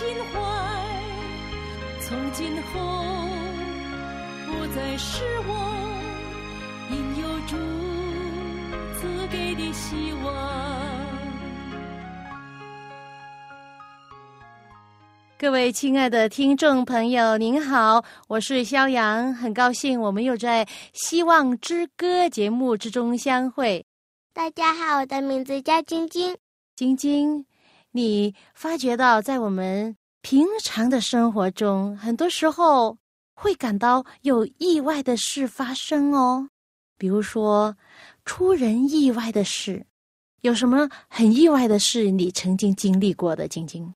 心怀，从今后不再是我，因有主赐给的希望。各位亲爱的听众朋友，您好，我是肖阳，很高兴我们又在《希望之歌》节目之中相会。大家好，我的名字叫晶晶。晶晶，你发觉到在我们平常的生活中，很多时候会感到有意外的事发生哦。比如说出人意外的事，有什么很意外的事你曾经经历过的？晶晶，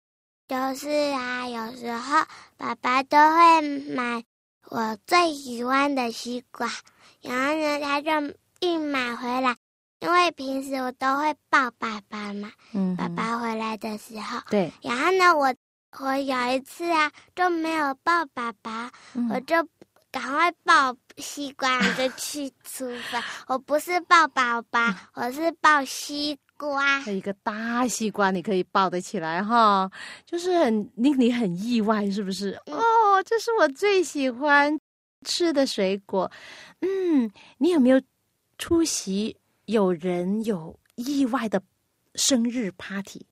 就是啊，有时候爸爸都会买我最喜欢的西瓜，然后呢，他就一买回来。因为平时我都会抱爸爸嘛，嗯，爸爸回来的时候，对，然后呢，我我有一次啊，就没有抱爸爸，我就赶快抱西瓜就去厨房。我不是抱爸爸，我是抱西瓜。一个大西瓜你可以抱得起来哈，就是很令你很意外，是不是？哦，这是我最喜欢吃的水果。嗯，你有没有出席？有人有意外的生日 party，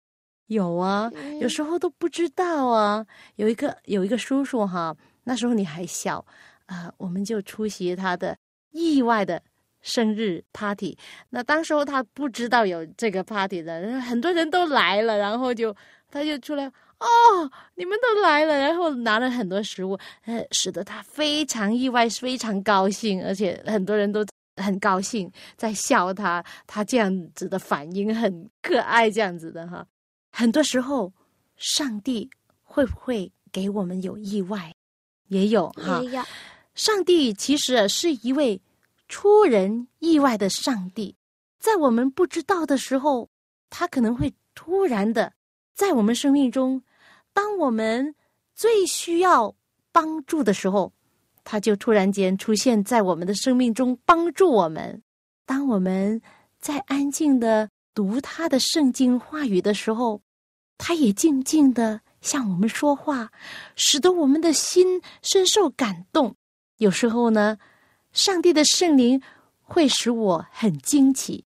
有啊，有时候都不知道啊。有一个有一个叔叔哈，那时候你还小啊，我们就出席他的意外的生日 party。那当时候他不知道有这个 party 的，很多人都来了，然后就他就出来哦，你们都来了，然后拿了很多食物，呃，使得他非常意外，非常高兴，而且很多人都。很高兴在笑他，他这样子的反应很可爱，这样子的哈。很多时候，上帝会不会给我们有意外？也有哈。上帝其实是一位出人意外的上帝，在我们不知道的时候，他可能会突然的在我们生命中，当我们最需要帮助的时候。他就突然间出现在我们的生命中，帮助我们。当我们在安静的读他的圣经话语的时候，他也静静的向我们说话，使得我们的心深受感动。有时候呢，上帝的圣灵会使我很惊奇。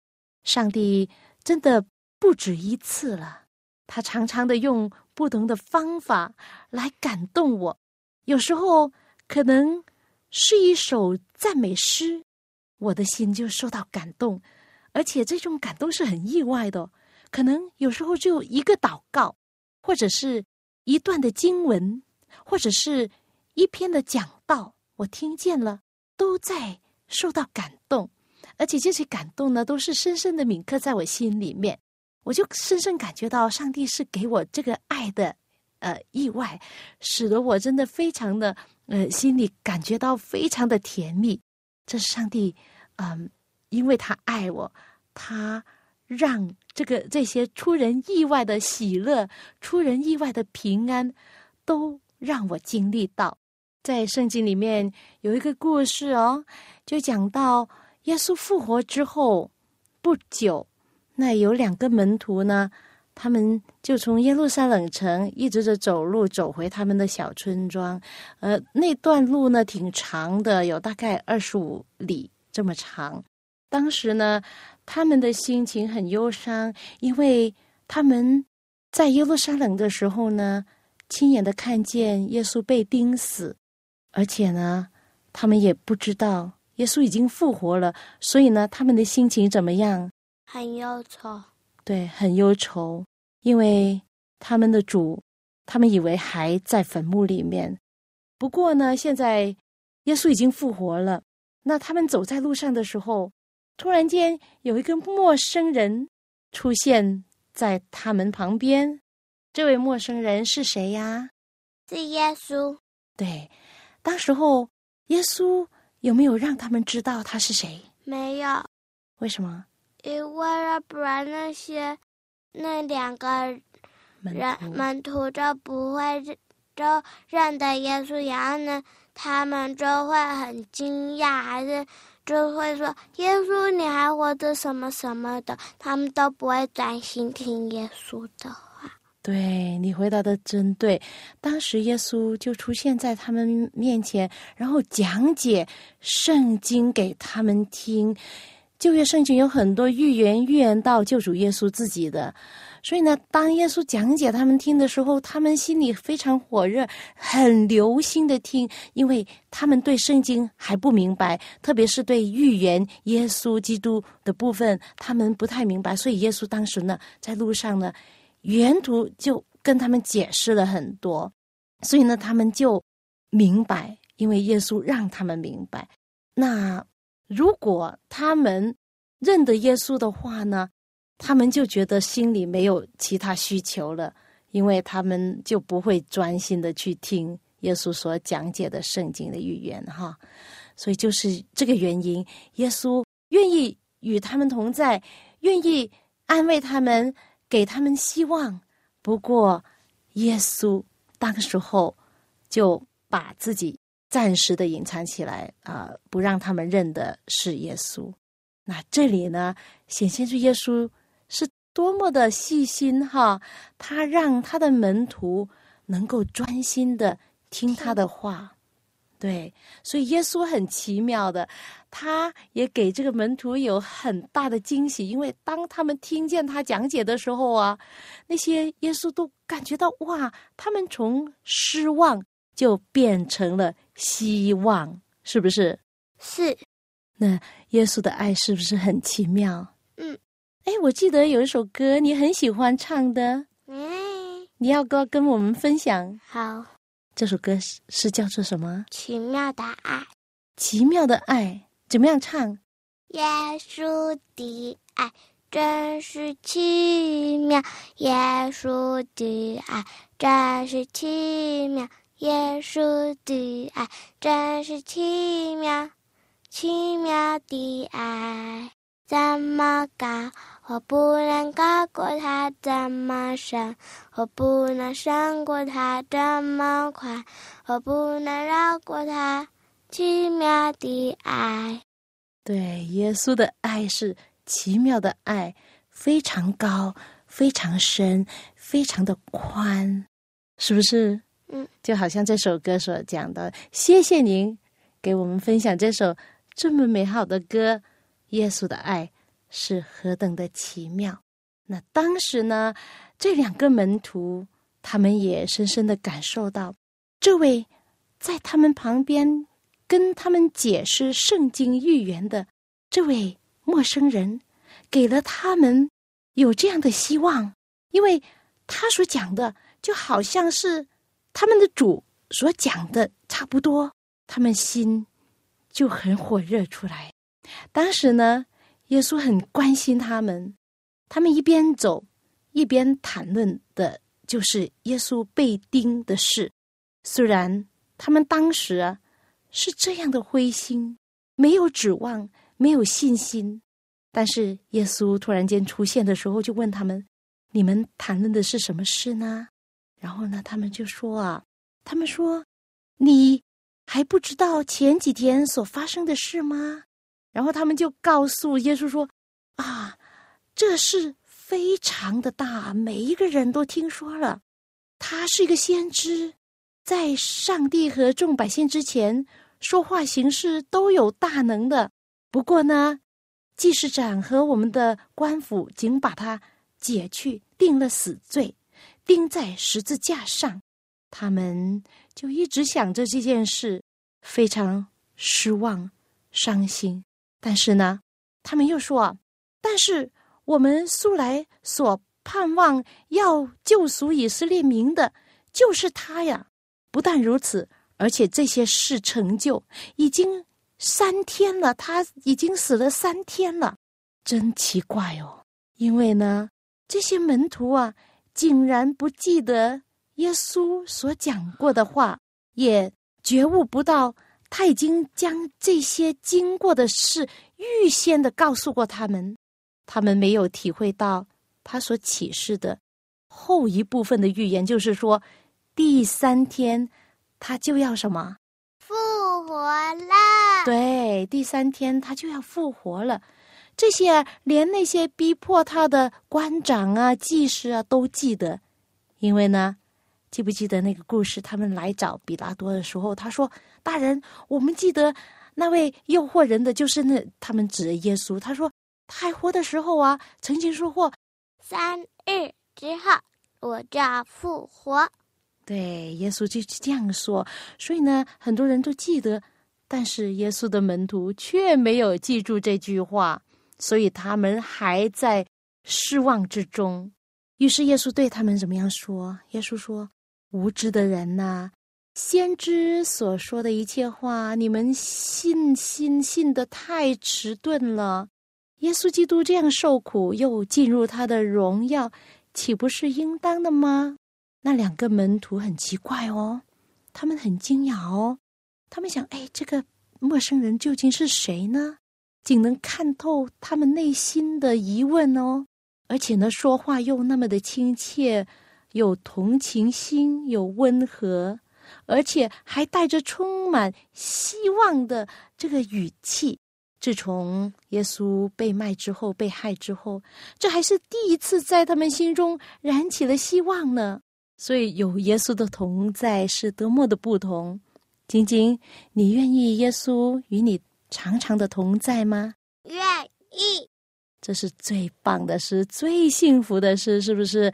上帝真的不止一次了，他常常的用不同的方法来感动我。有时候。可能是一首赞美诗，我的心就受到感动，而且这种感动是很意外的。可能有时候就一个祷告，或者是一段的经文，或者是一篇的讲道，我听见了，都在受到感动，而且这些感动呢，都是深深的铭刻在我心里面。我就深深感觉到上帝是给我这个爱的，呃，意外，使得我真的非常的。呃，心里感觉到非常的甜蜜，这上帝，嗯，因为他爱我，他让这个这些出人意外的喜乐、出人意外的平安，都让我经历到。在圣经里面有一个故事哦，就讲到耶稣复活之后不久，那有两个门徒呢。他们就从耶路撒冷城一直着走路走回他们的小村庄，呃，那段路呢挺长的，有大概二十五里这么长。当时呢，他们的心情很忧伤，因为他们在耶路撒冷的时候呢，亲眼的看见耶稣被钉死，而且呢，他们也不知道耶稣已经复活了，所以呢，他们的心情怎么样？很忧愁。对，很忧愁，因为他们的主，他们以为还在坟墓里面。不过呢，现在耶稣已经复活了。那他们走在路上的时候，突然间有一个陌生人出现在他们旁边。这位陌生人是谁呀？是耶稣。对，当时候耶稣有没有让他们知道他是谁？没有，为什么？因为要不然那些那两个人门徒门徒就不会认得耶稣，然后呢，他们就会很惊讶，还是就会说耶稣你还活着什么什么的，他们都不会专心听耶稣的话。对你回答的真对，当时耶稣就出现在他们面前，然后讲解圣经给他们听。旧约圣经有很多预言，预言到救主耶稣自己的，所以呢，当耶稣讲解他们听的时候，他们心里非常火热，很留心的听，因为他们对圣经还不明白，特别是对预言耶稣基督的部分，他们不太明白，所以耶稣当时呢，在路上呢，沿途就跟他们解释了很多，所以呢，他们就明白，因为耶稣让他们明白。那如果他们认得耶稣的话呢，他们就觉得心里没有其他需求了，因为他们就不会专心的去听耶稣所讲解的圣经的预言哈。所以就是这个原因，耶稣愿意与他们同在，愿意安慰他们，给他们希望。不过，耶稣当时候就把自己暂时的隐藏起来啊、不让他们认的是耶稣。那这里呢，显现出耶稣是多么的细心哈，他让他的门徒能够专心的听他的话。对，所以耶稣很奇妙的，他也给这个门徒有很大的惊喜，因为当他们听见他讲解的时候啊，那些耶稣都感觉到哇，他们从失望就变成了希望，是不是？是，那耶稣的爱是不是很奇妙？嗯，哎，我记得有一首歌你很喜欢唱的，嗯，你要不要跟我们分享？好，这首歌是是叫做什么？奇妙的爱，奇妙的爱，怎么样唱？耶稣的爱真是奇妙，耶稣的爱真是奇妙，耶稣的爱真是奇妙，奇妙的爱怎么高？我不能高过它这么深，我不能胜过它这么宽，我不能绕过它奇妙的爱。对，耶稣的爱是奇妙的爱，非常高，非常深，非常的宽，是不是？嗯，就好像这首歌所讲的。谢谢您给我们分享这首这么美好的歌。耶稣的爱是何等的奇妙！那当时呢，这两个门徒他们也深深的感受到，这位在他们旁边跟他们解释圣经预言的这位陌生人，给了他们有这样的希望，因为他所讲的就好像是他们的主所讲的差不多，他们心就很火热出来。当时呢，耶稣很关心他们，他们一边走一边谈论的就是耶稣被钉的事。虽然他们当时啊是这样的灰心，没有指望，没有信心，但是耶稣突然间出现的时候，就问他们：“你们谈论的是什么事呢？”然后呢，他们就说啊，他们说：“你还不知道前几天所发生的事吗？”然后他们就告诉耶稣说：“啊，这事非常的大，每一个人都听说了。他是一个先知，在上帝和众百姓之前说话行事都有大能的。不过呢，祭司长和我们的官府仅把他解去，定了死罪，钉在十字架上。他们就一直想着这件事，非常失望、伤心。”但是呢，他们又说：“但是我们素来所盼望要救赎以色列民的，就是他呀！不但如此，而且这些事成就已经三天了，他已经死了三天了，真奇怪哦！因为呢，这些门徒啊，竟然不记得耶稣所讲过的话，也觉悟不到他已经将这些经过的事预先的告诉过他们，他们没有体会到他所启示的后一部分的预言，就是说第三天他就要什么？复活了。对，第三天他就要复活了。这些连那些逼迫他的官长啊、祭司啊都记得，因为呢，记不记得那个故事？他们来找比拉多的时候，他说：“大人，我们记得那位诱惑人的就是那……他们指着耶稣，他说他还活的时候啊，曾经说过，三日之后我就要复活。对，耶稣就是这样说。所以呢，很多人都记得，但是耶稣的门徒却没有记住这句话。”所以他们还在失望之中。于是耶稣对他们怎么样说？耶稣说：“无知的人呐，先知所说的一切话，你们信心信的太迟钝了。耶稣基督这样受苦，又进入他的荣耀，岂不是应当的吗？”那两个门徒很奇怪哦，他们很惊讶哦，他们想：“哎，这个陌生人究竟是谁呢？”竟能看透他们内心的疑问哦，而且呢，说话又那么的亲切，有同情心，有温和，而且还带着充满希望的这个语气。自从耶稣被卖之后，被害之后，这还是第一次在他们心中燃起了希望呢。所以，有耶稣的同在是多么的不同。晶晶，你愿意耶稣与你？长长的同在吗？愿意，这是最棒的事，最幸福的事，是不是？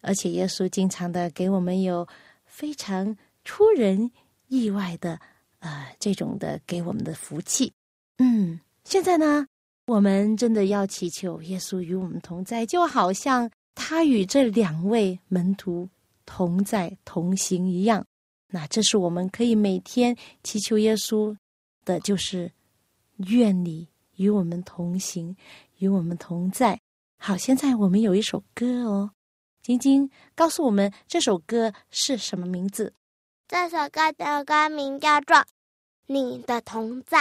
而且耶稣经常的给我们有非常出人意外的，呃，这种的给我们的福气。嗯，现在呢，我们真的要祈求耶稣与我们同在，就好像他与这两位门徒同在同行一样。那这是我们可以每天祈求耶稣的，就是。愿你与我们同行，与我们同在。好，现在我们有一首歌哦，晶晶告诉我们这首歌是什么名字？这首歌的歌名叫做《你的同在》。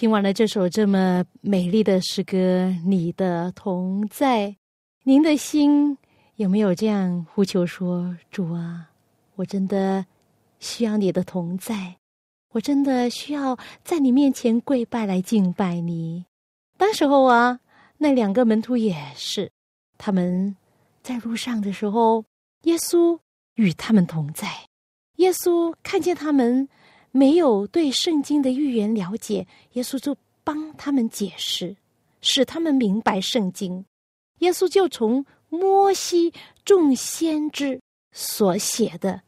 听完了这首这么美丽的诗歌，《你的同在》，您的心有没有这样呼求说：“主啊，我真的需要你的同在，我真的需要在你面前跪拜来敬拜你。”当时候啊，那两个门徒也是，他们在路上的时候，耶稣与他们同在，耶稣看见他们。没有对圣经的预言了解，耶稣就帮他们解释，使他们明白圣经。耶稣就从摩西众先知所写的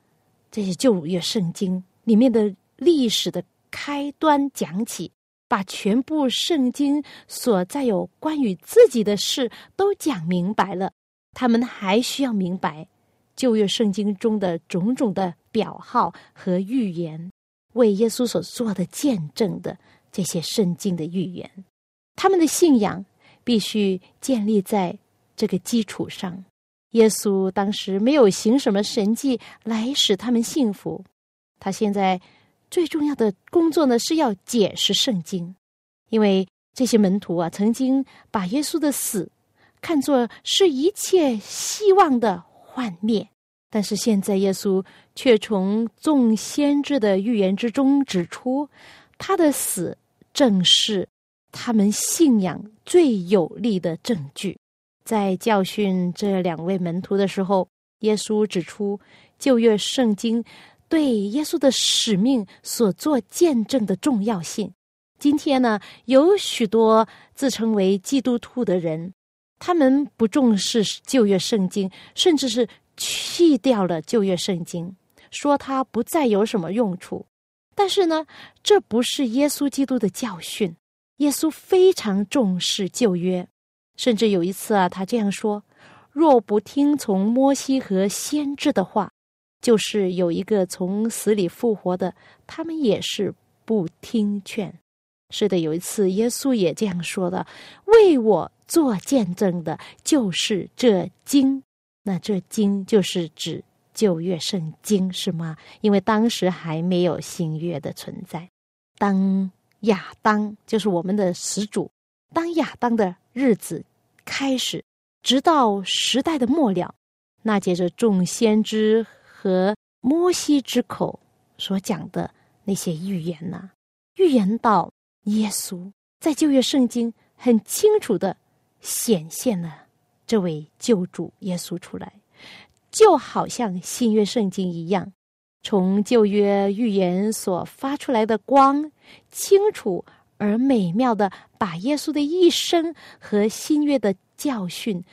这些旧约圣经里面的历史的开端讲起，把全部圣经所在有关于自己的事都讲明白了。他们还需要明白旧约圣经中的种种的表号和预言。为耶稣所做的见证的这些圣经的预言，他们的信仰必须建立在这个基础上。耶稣当时没有行什么神迹来使他们信服，他现在最重要的工作呢是要解释圣经，因为这些门徒啊曾经把耶稣的死看作是一切希望的幻灭。但是现在，耶稣却从众先知的预言之中指出，他的死正是他们信仰最有力的证据。在教训这两位门徒的时候，耶稣指出旧约圣经对耶稣的使命所做见证的重要性。今天呢，有许多自称为基督徒的人，他们不重视旧约圣经，甚至是。弃掉了旧约圣经，说它不再有什么用处。但是呢，这不是耶稣基督的教训。耶稣非常重视旧约，甚至有一次啊，他这样说：“若不听从摩西和先知的话，就是有一个从死里复活的，他们也是不听劝。”是的，有一次耶稣也这样说的：“为我做见证的，就是这经。”那这经就是指旧约圣经是吗？因为当时还没有新约的存在。当亚当就是我们的始祖，当亚当的日子开始，直到时代的末了，那接着众先知和摩西之口所讲的那些预言呐，预言到耶稣在旧约圣经很清楚的显现了。这位救主耶稣出来，就好像新约圣经一样，从旧约预言所发出来的光，清楚而美妙的把耶稣的一生和新约的教训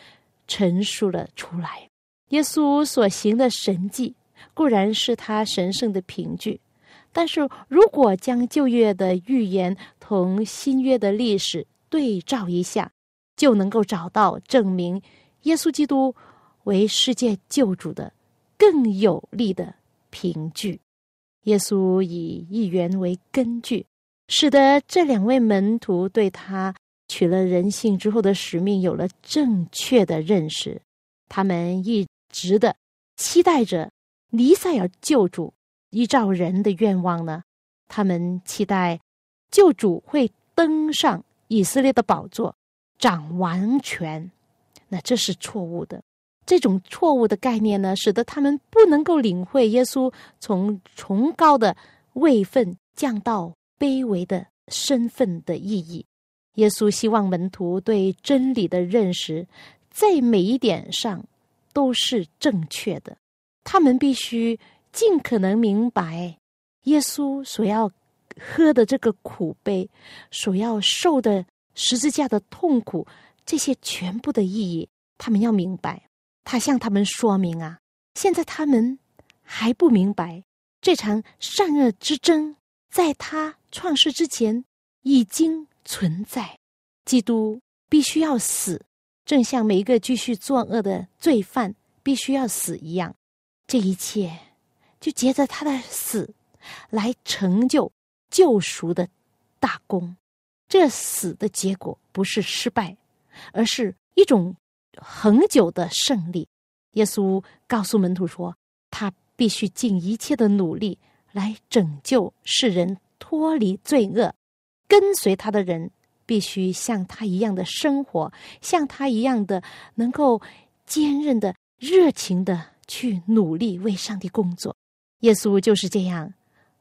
陈述了出来。耶稣所行的神迹固然是他神圣的凭据，但是如果将旧约的预言同新约的历史对照一下，就能够找到证明耶稣基督为世界救主的更有力的。凭据，耶稣以一元为根据，使得这两位门徒对他取了人性之后的使命有了正确的认识。他们一直的期待着尼塞尔救主，依照人的愿望呢，他们期待救主会登上以色列的宝座，掌王权。那这是错误的。这种错误的概念呢，使得他们不能够领会耶稣从崇高的位分降到卑微的身份的意义。耶稣希望门徒对真理的认识，在每一点上都是正确的。他们必须尽可能明白耶稣所要喝的这个苦杯，所要受的十字架的痛苦，这些全部的意义，他们要明白。他向他们说明啊，现在他们还不明白这场善恶之争，在他创世之前已经存在。基督必须要死，正像每一个继续作恶的罪犯必须要死一样。这一切就借着他的死来成就救赎的大功。这死的结果不是失败，而是一种。恒久的胜利，耶稣告诉门徒说：“他必须尽一切的努力来拯救世人脱离罪恶。跟随他的人必须像他一样的生活，像他一样的能够坚韧的、热情的去努力为上帝工作。”耶稣就是这样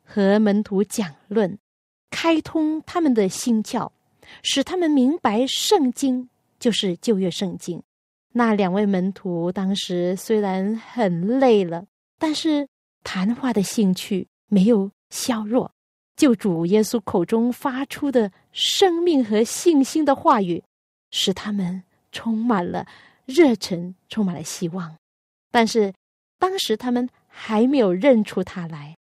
和门徒讲论，开通他们的心窍，使他们明白圣经就是旧约圣经。那两位门徒当时虽然很累了，但是谈话的兴趣没有削弱。救主耶稣口中发出的生命和信心的话语，使他们充满了热忱，充满了希望。但是当时他们还没有认出他来。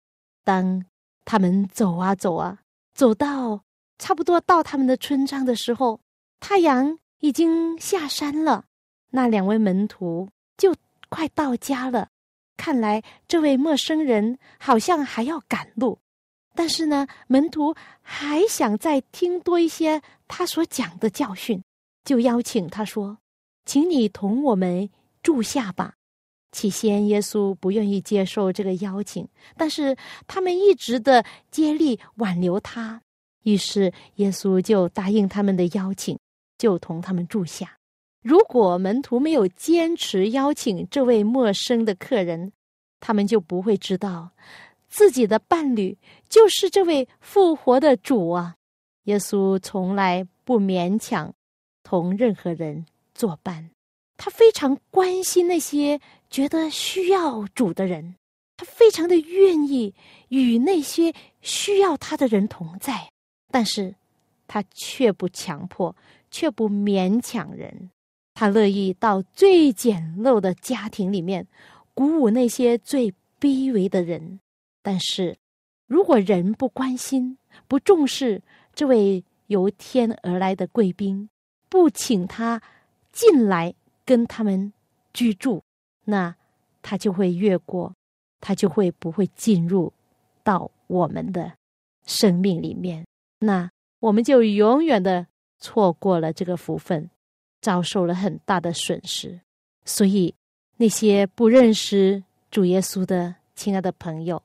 当他们走啊走啊，走到差不多到他们的村庄的时候，太阳已经下山了。那两位门徒就快到家了，看来这位陌生人好像还要赶路，但是呢，门徒还想再听多一些他所讲的教训，就邀请他说：“请你同我们住下吧。”起先，耶稣不愿意接受这个邀请，但是他们一直的接力挽留他，于是耶稣就答应他们的邀请，就同他们住下。如果门徒没有坚持邀请这位陌生的客人，他们就不会知道自己的伴侣就是这位复活的主啊！耶稣从来不勉强同任何人作伴，他非常关心那些觉得需要主的人，他非常的愿意与那些需要他的人同在，但是他却不强迫，却不勉强人。他乐意到最简陋的家庭里面，鼓舞那些最卑微的人。但是，如果人不关心、不重视这位由天而来的贵宾，不请他进来跟他们居住，那他就会越过，他就会不会进入到我们的生命里面。那我们就永远的错过了这个福分。遭受了很大的损失，所以那些不认识主耶稣的亲爱的朋友，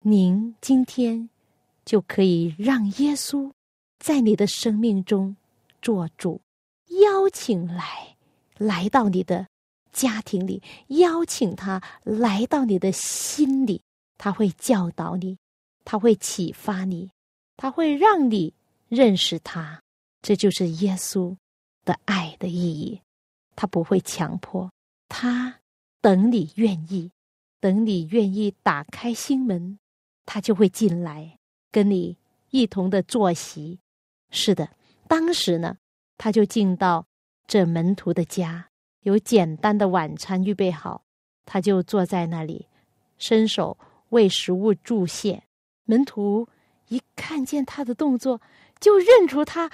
您今天就可以让耶稣在你的生命中做主，邀请来来到你的家庭里，邀请他来到你的心里，他会教导你，他会启发你，他会让你认识他，这就是耶稣。的爱的意义，他不会强迫，他等你愿意，等你愿意打开心门，他就会进来跟你一同的坐席。是的，当时呢，他就进到这门徒的家，有简单的晚餐预备好，他就坐在那里，伸手为食物注谢。门徒一看见他的动作，就认出他，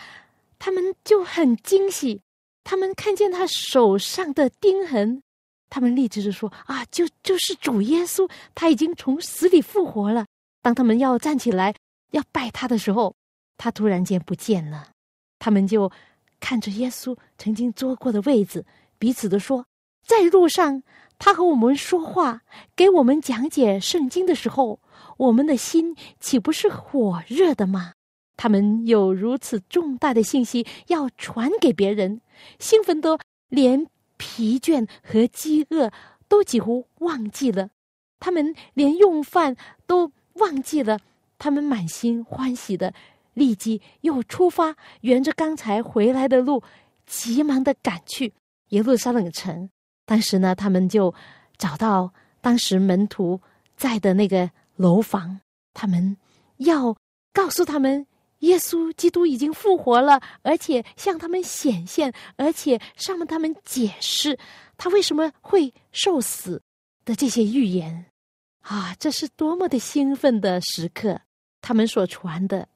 他们就很惊喜。他们看见他手上的钉痕。他们立志着说：“啊，就就是主耶稣，他已经从死里复活了。”当他们要站起来要拜他的时候，他突然间不见了。他们就看着耶稣曾经坐过的位子，彼此的说：“在路上，他和我们说话，给我们讲解圣经的时候，我们的心岂不是火热的吗？”他们有如此重大的信息要传给别人，兴奋的连。疲倦和饥饿都几乎忘记了，他们连用饭都忘记了。他们满心欢喜的，立即又出发，沿着刚才回来的路，急忙的赶去耶路撒冷城。当时呢，他们就找到当时门徒在的那个楼房，他们要告诉他们。耶稣基督已经复活了，而且向他们显现，而且向他们解释他为什么会受死的这些预言。啊，这是多么的兴奋的时刻！他们所传的，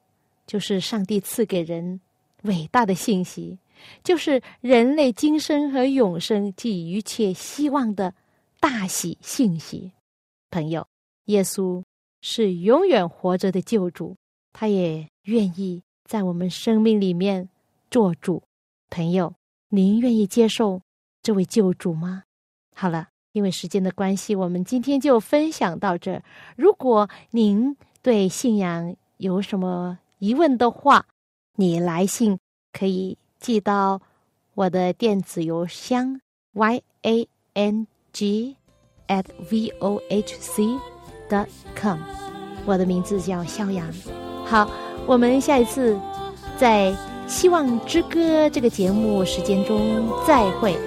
就是上帝赐给人伟大的信息，就是人类今生和永生及一切希望的大喜信息。朋友，耶稣是永远活着的救主，他也。愿意在我们生命里面做主，朋友，您愿意接受这位救主吗？好了，因为时间的关系，我们今天就分享到这。如果您对信仰有什么疑问的话，你来信可以寄到我的电子邮箱 y a n g at v o h c dot com。我的名字叫肖阳。好，我们下一次在《希望之歌》这个节目时间中再会。